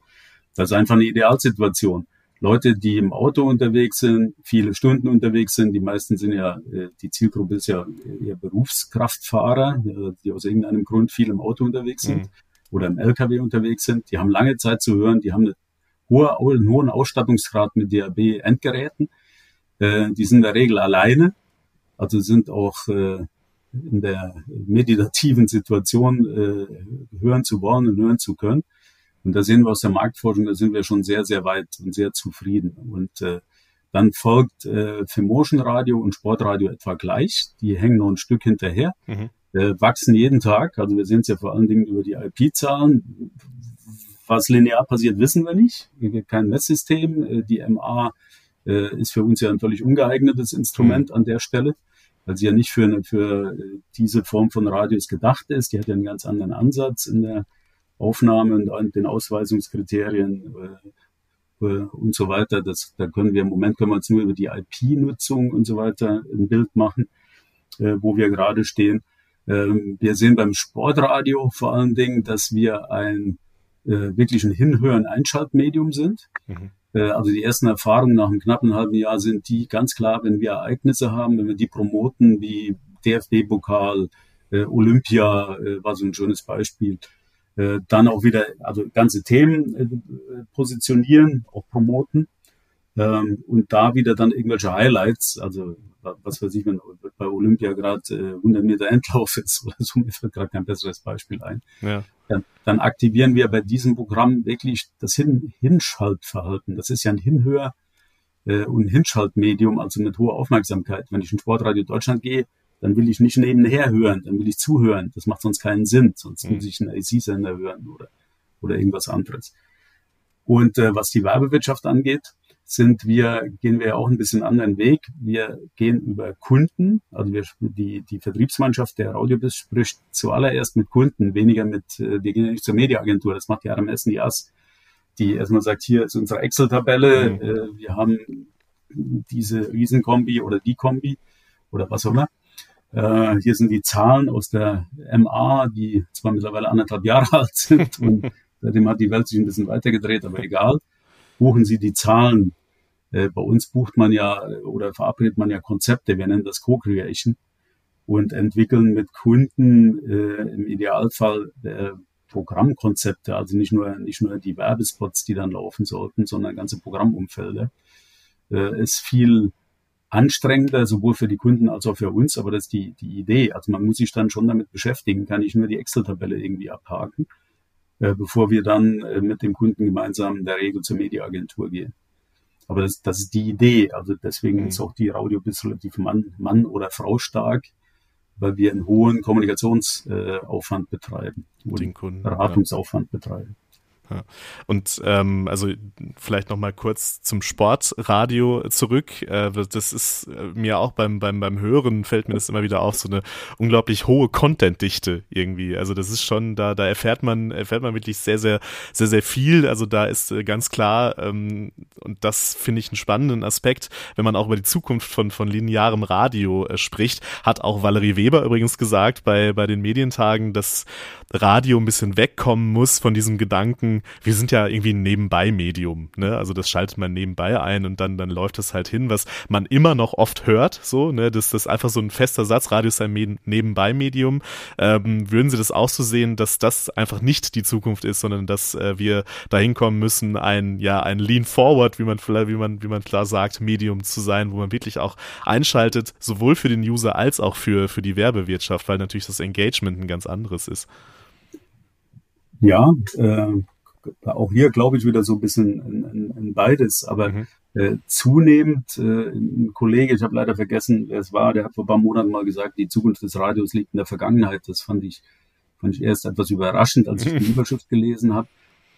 Das ist einfach eine Idealsituation. Leute, die im Auto unterwegs sind, viele Stunden unterwegs sind. Die meisten sind ja, äh, die Zielgruppe ist ja eher Berufskraftfahrer, äh, die aus irgendeinem Grund viel im Auto unterwegs sind mhm. oder im LKW unterwegs sind. Die haben lange Zeit zu hören, die haben eine hohe, einen hohen Ausstattungsgrad mit DAB-Endgeräten. Äh, die sind in der Regel alleine, also sind auch in der meditativen Situation hören zu wollen und hören zu können. Und da sehen wir aus der Marktforschung, da sind wir schon sehr, sehr weit und sehr zufrieden. Und äh, dann folgt äh, für Motion Radio und Sportradio etwa gleich. Die hängen noch ein Stück hinterher, mhm. äh, wachsen jeden Tag. Also wir sehen es ja vor allen Dingen über die IP-Zahlen. Was linear passiert, wissen wir nicht. Kein Messsystem. Äh, die MA äh, ist für uns ja ein völlig ungeeignetes Instrument mhm. an der Stelle, weil sie ja nicht für, eine, für äh, diese Form von Radios gedacht ist. Die hat ja einen ganz anderen Ansatz in der Aufnahmen und den Ausweisungskriterien äh, äh, und so weiter. Das, da können wir im Moment können wir uns nur über die IP-Nutzung und so weiter ein Bild machen, äh, wo wir gerade stehen. Ähm, wir sehen beim Sportradio vor allen Dingen, dass wir ein äh, wirklich ein Hinhören-Einschaltmedium sind. Mhm. Äh, also die ersten Erfahrungen nach einem knappen halben Jahr sind die ganz klar, wenn wir Ereignisse haben, wenn wir die promoten, wie DFB-Pokal, äh, Olympia äh, war so ein schönes Beispiel, äh, dann auch wieder, also ganze Themen äh, positionieren, auch promoten ähm, und da wieder dann irgendwelche Highlights, also was weiß ich, wenn bei Olympia gerade äh, 100 Meter Endlauf ist oder so, mir fällt gerade kein besseres Beispiel ein. Ja. Dann, dann aktivieren wir bei diesem Programm wirklich das Hin Hinschaltverhalten. Das ist ja ein Hinhör- äh, und Hinschaltmedium, also mit hoher Aufmerksamkeit. Wenn ich in Sportradio Deutschland gehe, dann will ich nicht nebenher hören, dann will ich zuhören. Das macht sonst keinen Sinn, sonst mhm. muss ich einen AC-Sender hören oder, oder irgendwas anderes. Und äh, was die Werbewirtschaft angeht, sind wir, gehen wir auch ein bisschen anderen Weg. Wir gehen über Kunden, also wir, die, die Vertriebsmannschaft der Audiobus spricht zuallererst mit Kunden, weniger mit, äh, wir gehen nicht zur Mediaagentur, das macht die RMS NIAS, die erstmal sagt, hier ist unsere Excel-Tabelle, mhm. äh, wir haben diese Riesenkombi oder die Kombi oder was auch immer. Äh, hier sind die Zahlen aus der MA, die zwar mittlerweile anderthalb Jahre alt sind und seitdem hat die Welt sich ein bisschen weitergedreht, aber egal. Buchen Sie die Zahlen. Äh, bei uns bucht man ja oder verabredet man ja Konzepte, wir nennen das Co-Creation und entwickeln mit Kunden äh, im Idealfall äh, Programmkonzepte, also nicht nur, nicht nur die Werbespots, die dann laufen sollten, sondern ganze Programmumfelder. Äh, ist viel anstrengender, sowohl für die Kunden als auch für uns, aber das ist die, die Idee. Also man muss sich dann schon damit beschäftigen, kann ich nur die Excel-Tabelle irgendwie abhaken, äh, bevor wir dann äh, mit dem Kunden gemeinsam in der Regel zur Mediaagentur gehen. Aber das, das ist die Idee. Also deswegen mhm. ist auch die Radio bis relativ Mann, Mann oder Frau stark, weil wir einen hohen Kommunikationsaufwand äh, betreiben, den Kunden, Beratungsaufwand ja. betreiben. Ja. Und ähm, also vielleicht noch mal kurz zum Sportradio zurück. Äh, das ist äh, mir auch beim beim beim Hören fällt mir das immer wieder auf so eine unglaublich hohe Contentdichte irgendwie. Also das ist schon da da erfährt man erfährt man wirklich sehr sehr sehr sehr viel. Also da ist äh, ganz klar ähm, und das finde ich einen spannenden Aspekt, wenn man auch über die Zukunft von von linearem Radio äh, spricht, hat auch Valerie Weber übrigens gesagt bei bei den Medientagen, dass Radio ein bisschen wegkommen muss von diesem Gedanken sagen, wir sind ja irgendwie ein Nebenbei-Medium, ne? Also das schaltet man nebenbei ein und dann, dann läuft es halt hin, was man immer noch oft hört, so, ne? Das, das ist einfach so ein fester Satz, Radio ist ein Nebenbei-Medium. Ähm, würden Sie das auch so sehen, dass das einfach nicht die Zukunft ist, sondern dass äh, wir dahin kommen müssen, ein, ja, ein Lean Forward, wie man vielleicht, wie man, wie man klar sagt, Medium zu sein, wo man wirklich auch einschaltet, sowohl für den User als auch für, für die Werbewirtschaft, weil natürlich das Engagement ein ganz anderes ist. Ja, äh, auch hier glaube ich wieder so ein bisschen in, in, beides, aber mhm. äh, zunehmend, äh, ein Kollege, ich habe leider vergessen, wer es war, der hat vor ein paar Monaten mal gesagt, die Zukunft des Radios liegt in der Vergangenheit. Das fand ich, fand ich erst etwas überraschend, als ich die Überschrift gelesen habe,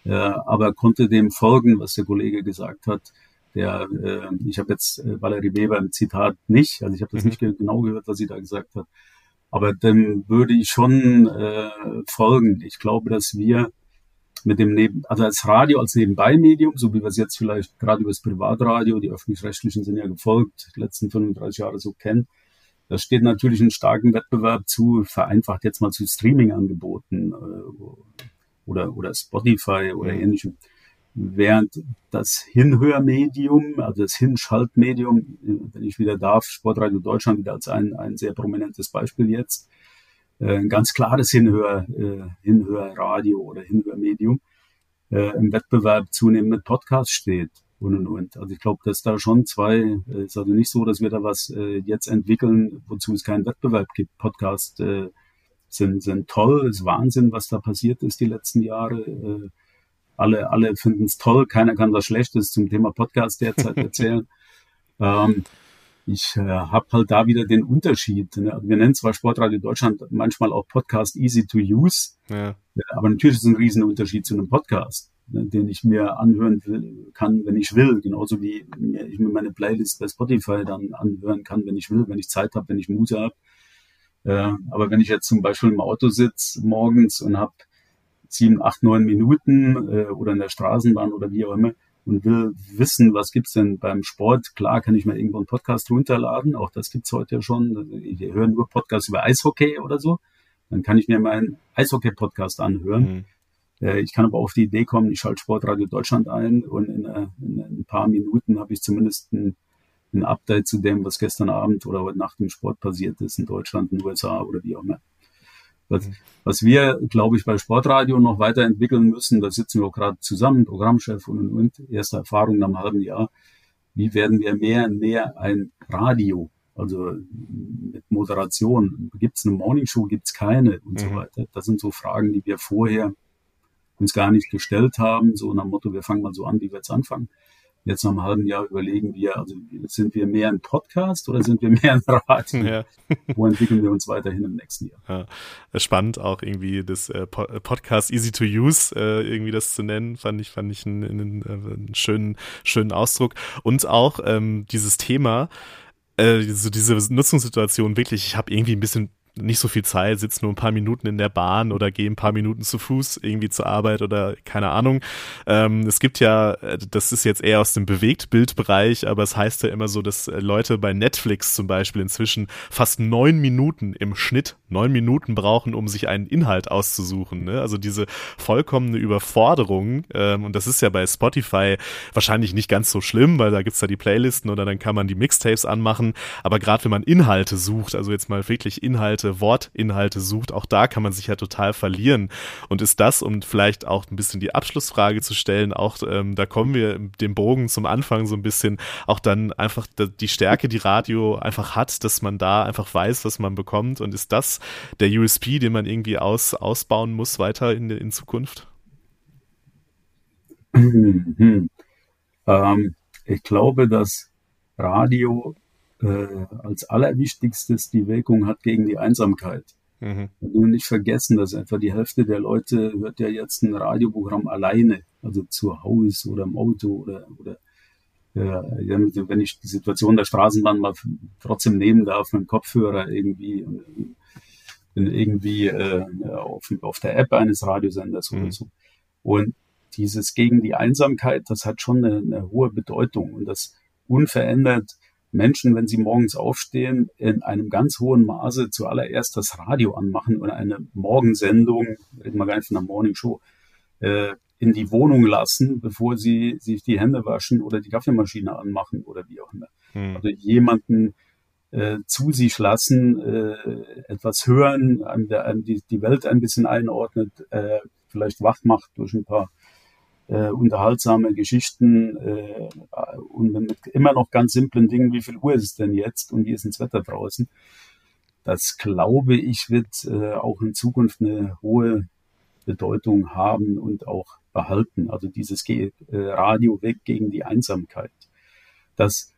äh, aber konnte dem folgen, was der Kollege gesagt hat. Der, äh, ich habe jetzt äh, Valerie Weber im Zitat nicht, also ich habe das mhm. nicht genau gehört, was sie da gesagt hat, aber dem würde ich schon äh, folgen. Ich glaube, dass wir mit dem Neben, also als Radio, als Nebenbei-Medium, so wie wir es jetzt vielleicht gerade über das Privatradio, die öffentlich-rechtlichen sind ja gefolgt, die letzten 35 Jahre so kennen, das steht natürlich einen starken Wettbewerb zu, vereinfacht jetzt mal zu Streaming-Angeboten äh, oder, oder Spotify oder mhm. ähnlichem. Während das Hinhörmedium, also das Hinschaltmedium, wenn ich wieder darf, Sportradio Deutschland wieder als ein, ein sehr prominentes Beispiel jetzt, ein ganz klares Hinhör, äh, Hinhörradio oder Hinhörmedium äh, im Wettbewerb zunehmend mit Podcast steht und und und. Also ich glaube, dass da schon zwei, äh, ist also nicht so, dass wir da was äh, jetzt entwickeln, wozu es keinen Wettbewerb gibt. Podcast äh, sind, sind toll, ist Wahnsinn, was da passiert ist die letzten Jahre. Äh, alle, alle finden es toll, keiner kann was Schlechtes zum Thema Podcast derzeit erzählen. ähm, ich äh, habe halt da wieder den Unterschied. Ne? Wir nennen zwar Sportradio Deutschland manchmal auch Podcast easy to use, ja. aber natürlich ist es ein Riesenunterschied zu einem Podcast, ne, den ich mir anhören will, kann, wenn ich will. Genauso wie ich mir meine Playlist bei Spotify dann anhören kann, wenn ich will, wenn ich Zeit habe, wenn ich Muse habe. Äh, aber wenn ich jetzt zum Beispiel im Auto sitze morgens und habe sieben, acht, neun Minuten äh, oder in der Straßenbahn oder wie auch immer und will wissen, was gibt's denn beim Sport. Klar kann ich mir irgendwo einen Podcast runterladen, auch das gibt's heute ja schon. Ich höre nur Podcasts über Eishockey oder so. Dann kann ich mir meinen Eishockey-Podcast anhören. Mhm. Äh, ich kann aber auf die Idee kommen, ich schalte Sportradio Deutschland ein und in, äh, in, in ein paar Minuten habe ich zumindest ein, ein Update zu dem, was gestern Abend oder heute Nacht im Sport passiert ist in Deutschland, in den USA oder wie auch immer. Was, mhm. was wir, glaube ich, bei Sportradio noch weiterentwickeln müssen, da sitzen wir auch gerade zusammen, Programmchef und, und, und, erste Erfahrung nach einem halben Jahr. Wie werden wir mehr und mehr ein Radio, also mit Moderation, gibt es eine Morningshow, gibt es keine und mhm. so weiter. Das sind so Fragen, die wir vorher uns gar nicht gestellt haben, so nach dem Motto, wir fangen mal so an, wie wir jetzt anfangen jetzt nach einem halben Jahr überlegen wir, also sind wir mehr ein Podcast oder sind wir mehr ein Radio? Ja. Wo entwickeln wir uns weiterhin im nächsten Jahr? Ja. Spannend auch irgendwie das äh, äh, Podcast Easy to Use äh, irgendwie das zu nennen, fand ich fand ich einen, einen, äh, einen schönen schönen Ausdruck und auch ähm, dieses Thema äh, so diese Nutzungssituation wirklich, ich habe irgendwie ein bisschen nicht so viel Zeit, sitze nur ein paar Minuten in der Bahn oder gehe ein paar Minuten zu Fuß irgendwie zur Arbeit oder keine Ahnung. Ähm, es gibt ja, äh, das ist jetzt eher aus dem Bewegtbildbereich, aber es heißt ja immer so, dass äh, Leute bei Netflix zum Beispiel inzwischen fast neun Minuten im Schnitt, neun Minuten brauchen, um sich einen Inhalt auszusuchen. Ne? Also diese vollkommene Überforderung, ähm, und das ist ja bei Spotify wahrscheinlich nicht ganz so schlimm, weil da gibt's ja die Playlisten oder dann kann man die Mixtapes anmachen, aber gerade wenn man Inhalte sucht, also jetzt mal wirklich Inhalte Inhalte, Wortinhalte sucht, auch da kann man sich ja total verlieren. Und ist das, um vielleicht auch ein bisschen die Abschlussfrage zu stellen, auch ähm, da kommen wir dem Bogen zum Anfang so ein bisschen, auch dann einfach die Stärke, die Radio einfach hat, dass man da einfach weiß, was man bekommt. Und ist das der USP, den man irgendwie aus, ausbauen muss weiter in, in Zukunft? Mhm. Ähm, ich glaube, dass Radio äh, als allerwichtigstes die Wirkung hat gegen die Einsamkeit. Mhm. Und nicht vergessen, dass etwa die Hälfte der Leute hört ja jetzt ein Radioprogramm alleine, also zu Hause oder im Auto oder, oder äh, wenn ich die Situation der Straßenbahn mal trotzdem nehmen darf mit dem Kopfhörer irgendwie bin irgendwie äh, auf, auf der App eines Radiosenders mhm. oder so. Und dieses gegen die Einsamkeit, das hat schon eine, eine hohe Bedeutung und das unverändert Menschen, wenn sie morgens aufstehen, in einem ganz hohen Maße zuallererst das Radio anmachen oder eine Morgensendung, reden wir gar nicht von einer Morning Show, äh, in die Wohnung lassen, bevor sie sich die Hände waschen oder die Kaffeemaschine anmachen oder wie auch immer. Hm. Also jemanden äh, zu sich lassen, äh, etwas hören, einem, der einem die, die Welt ein bisschen einordnet, äh, vielleicht wach macht durch ein paar äh, unterhaltsame Geschichten äh, und mit immer noch ganz simplen Dingen, wie viel Uhr ist es denn jetzt und wie ist das Wetter draußen. Das glaube ich wird äh, auch in Zukunft eine hohe Bedeutung haben und auch behalten. Also dieses Ge äh, Radio weg gegen die Einsamkeit. Das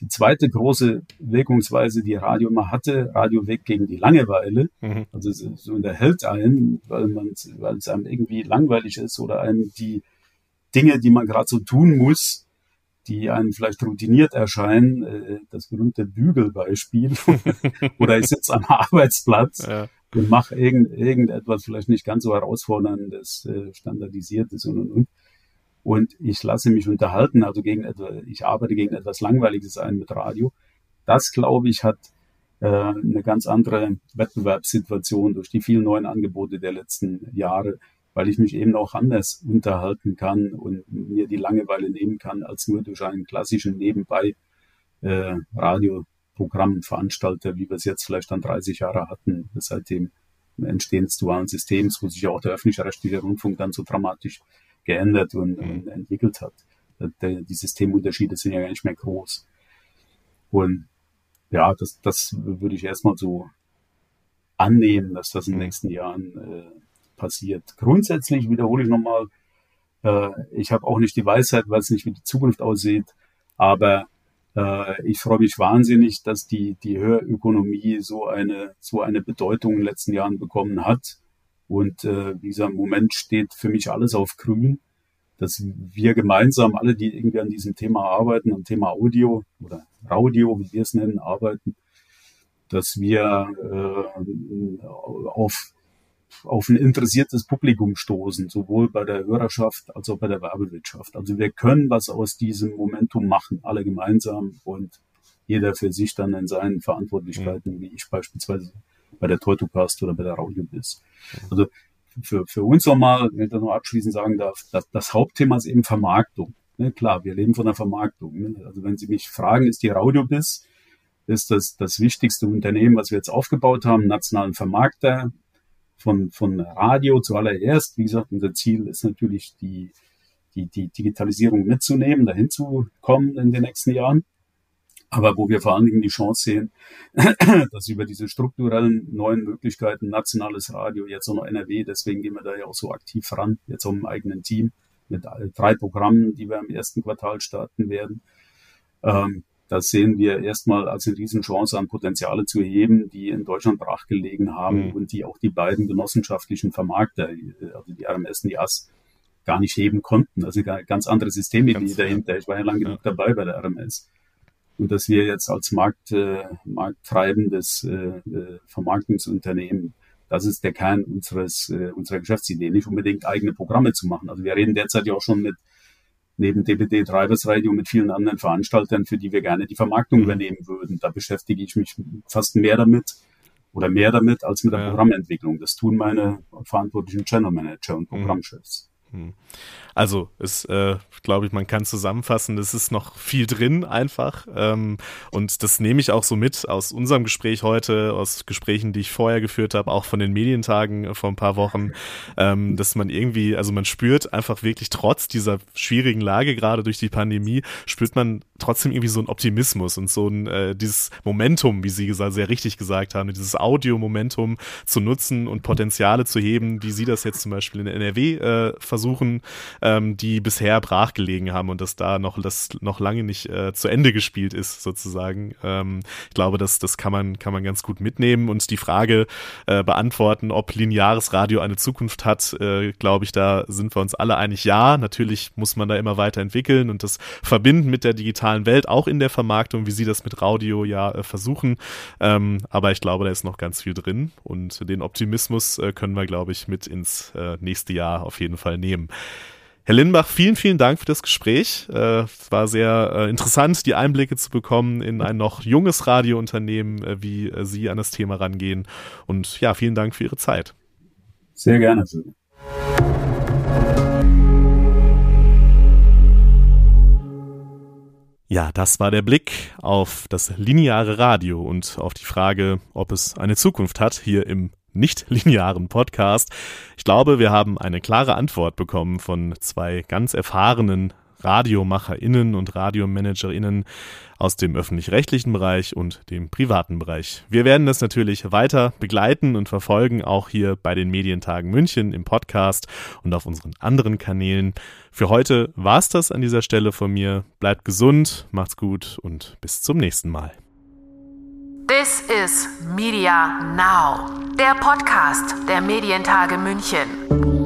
die zweite große Wirkungsweise, die Radio immer hatte, Radio weg gegen die Langeweile. Mhm. Also so unterhält einen, weil man, weil es einem irgendwie langweilig ist oder einem die Dinge, die man gerade so tun muss, die einem vielleicht routiniert erscheinen, äh, das berühmte Bügelbeispiel. oder ich sitze am Arbeitsplatz ja. und mache irgend, irgendetwas vielleicht nicht ganz so herausforderndes, äh, standardisiertes und und und. Und ich lasse mich unterhalten, also gegen etwas, ich arbeite gegen etwas Langweiliges ein mit Radio. Das, glaube ich, hat äh, eine ganz andere Wettbewerbssituation durch die vielen neuen Angebote der letzten Jahre weil ich mich eben auch anders unterhalten kann und mir die Langeweile nehmen kann, als nur durch einen klassischen nebenbei äh, Radioprogrammveranstalter, wie wir es jetzt vielleicht dann 30 Jahre hatten, seit dem Entstehen des dualen Systems, wo sich ja auch der öffentlich-rechtliche Rundfunk dann so dramatisch geändert und, mhm. und entwickelt hat. Die Systemunterschiede sind ja gar nicht mehr groß. Und ja, das, das würde ich erstmal so annehmen, dass das in den mhm. nächsten Jahren äh, passiert. Grundsätzlich wiederhole ich nochmal, äh, ich habe auch nicht die Weisheit, weil es nicht wie die Zukunft aussieht, aber äh, ich freue mich wahnsinnig, dass die, die Hörökonomie so eine, so eine Bedeutung in den letzten Jahren bekommen hat. Und äh, dieser Moment steht für mich alles auf grün, dass wir gemeinsam, alle, die irgendwie an diesem Thema arbeiten, am Thema Audio oder Raudio, wie wir es nennen, arbeiten, dass wir äh, auf auf ein interessiertes Publikum stoßen, sowohl bei der Hörerschaft als auch bei der Werbewirtschaft. Also wir können was aus diesem Momentum machen, alle gemeinsam und jeder für sich dann in seinen Verantwortlichkeiten, mhm. wie ich beispielsweise bei der Teutocast oder bei der Raudiobiz. Also für, für uns nochmal, wenn ich das noch abschließend sagen darf, das, das Hauptthema ist eben Vermarktung. Ne, klar, wir leben von der Vermarktung. Ne? Also wenn Sie mich fragen, ist die Raudiobiz, ist das das wichtigste Unternehmen, was wir jetzt aufgebaut haben, nationalen Vermarkter, von, von Radio zuallererst. Wie gesagt, unser Ziel ist natürlich, die, die, die Digitalisierung mitzunehmen, dahin zu kommen in den nächsten Jahren. Aber wo wir vor allen Dingen die Chance sehen, dass über diese strukturellen neuen Möglichkeiten, nationales Radio, jetzt auch noch NRW, deswegen gehen wir da ja auch so aktiv ran, jetzt auch im eigenen Team mit drei Programmen, die wir im ersten Quartal starten werden. Ähm, das sehen wir erstmal als eine Riesenchance an Potenziale zu heben, die in Deutschland brachgelegen haben mhm. und die auch die beiden genossenschaftlichen Vermarkter, also die RMS und die AS, gar nicht heben konnten. Also ganz andere Systemidee dahinter. Ich war ja lange ja. genug dabei bei der RMS. Und dass wir jetzt als Markt, äh, markttreibendes äh, äh, Vermarktungsunternehmen, das ist der Kern unseres, äh, unserer Geschäftsidee, nicht unbedingt eigene Programme zu machen. Also wir reden derzeit ja auch schon mit neben DBD Drivers Radio mit vielen anderen Veranstaltern, für die wir gerne die Vermarktung mhm. übernehmen würden. Da beschäftige ich mich fast mehr damit oder mehr damit als mit der ja. Programmentwicklung. Das tun meine verantwortlichen Channel Manager und mhm. Programmchefs. Mhm. Also, es äh, glaube ich, man kann zusammenfassen, es ist noch viel drin einfach. Ähm, und das nehme ich auch so mit aus unserem Gespräch heute, aus Gesprächen, die ich vorher geführt habe, auch von den Medientagen äh, vor ein paar Wochen, ähm, dass man irgendwie, also man spürt einfach wirklich trotz dieser schwierigen Lage, gerade durch die Pandemie, spürt man trotzdem irgendwie so einen Optimismus und so ein äh, dieses Momentum, wie Sie gesagt, sehr richtig gesagt haben, dieses Audio-Momentum zu nutzen und Potenziale zu heben, wie Sie das jetzt zum Beispiel in der NRW äh, versuchen, ähm, die bisher brachgelegen haben und dass da noch das noch lange nicht äh, zu Ende gespielt ist, sozusagen. Ähm, ich glaube, das, das kann man, kann man ganz gut mitnehmen und die Frage äh, beantworten, ob lineares Radio eine Zukunft hat, äh, glaube ich, da sind wir uns alle einig, ja. Natürlich muss man da immer weiterentwickeln und das verbinden mit der digitalen Welt, auch in der Vermarktung, wie Sie das mit Radio ja äh, versuchen. Ähm, aber ich glaube, da ist noch ganz viel drin und den Optimismus äh, können wir, glaube ich, mit ins äh, nächste Jahr auf jeden Fall nehmen. Herr Lindbach, vielen, vielen Dank für das Gespräch. Äh, es war sehr äh, interessant, die Einblicke zu bekommen in ein noch junges Radiounternehmen, äh, wie Sie an das Thema rangehen. Und ja, vielen Dank für Ihre Zeit. Sehr gerne. Ja, das war der Blick auf das lineare Radio und auf die Frage, ob es eine Zukunft hat hier im nicht linearen Podcast. Ich glaube, wir haben eine klare Antwort bekommen von zwei ganz erfahrenen RadiomacherInnen und RadiomanagerInnen aus dem öffentlich-rechtlichen Bereich und dem privaten Bereich. Wir werden das natürlich weiter begleiten und verfolgen, auch hier bei den Medientagen München im Podcast und auf unseren anderen Kanälen. Für heute war's das an dieser Stelle von mir. Bleibt gesund, macht's gut und bis zum nächsten Mal. This is Media Now, der Podcast der Medientage München.